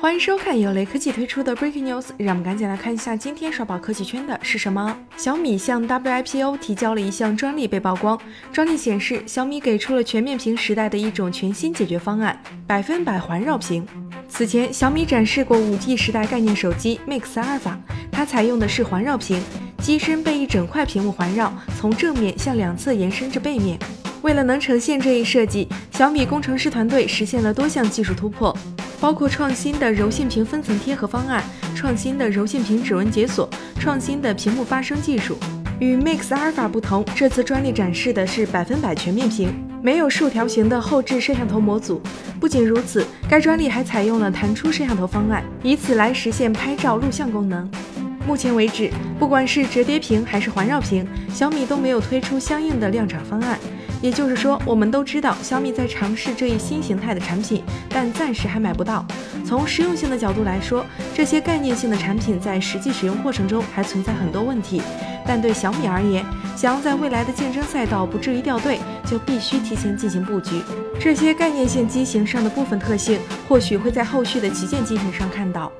欢迎收看由雷科技推出的 Breaking News，让我们赶紧来看一下今天刷爆科技圈的是什么。小米向 WIPO 提交了一项专利被曝光，专利显示小米给出了全面屏时代的一种全新解决方案——百分百环绕屏。此前，小米展示过 5G 时代概念手机 Mix Alpha，它采用的是环绕屏，机身被一整块屏幕环绕，从正面向两侧延伸至背面。为了能呈现这一设计，小米工程师团队实现了多项技术突破。包括创新的柔性屏分层贴合方案、创新的柔性屏指纹解锁、创新的屏幕发声技术。与 Mix Alpha 不同，这次专利展示的是百分百全面屏，没有竖条形的后置摄像头模组。不仅如此，该专利还采用了弹出摄像头方案，以此来实现拍照录像功能。目前为止，不管是折叠屏还是环绕屏，小米都没有推出相应的量产方案。也就是说，我们都知道小米在尝试这一新形态的产品，但暂时还买不到。从实用性的角度来说，这些概念性的产品在实际使用过程中还存在很多问题。但对小米而言，想要在未来的竞争赛道不至于掉队，就必须提前进行布局。这些概念性机型上的部分特性，或许会在后续的旗舰机型上看到。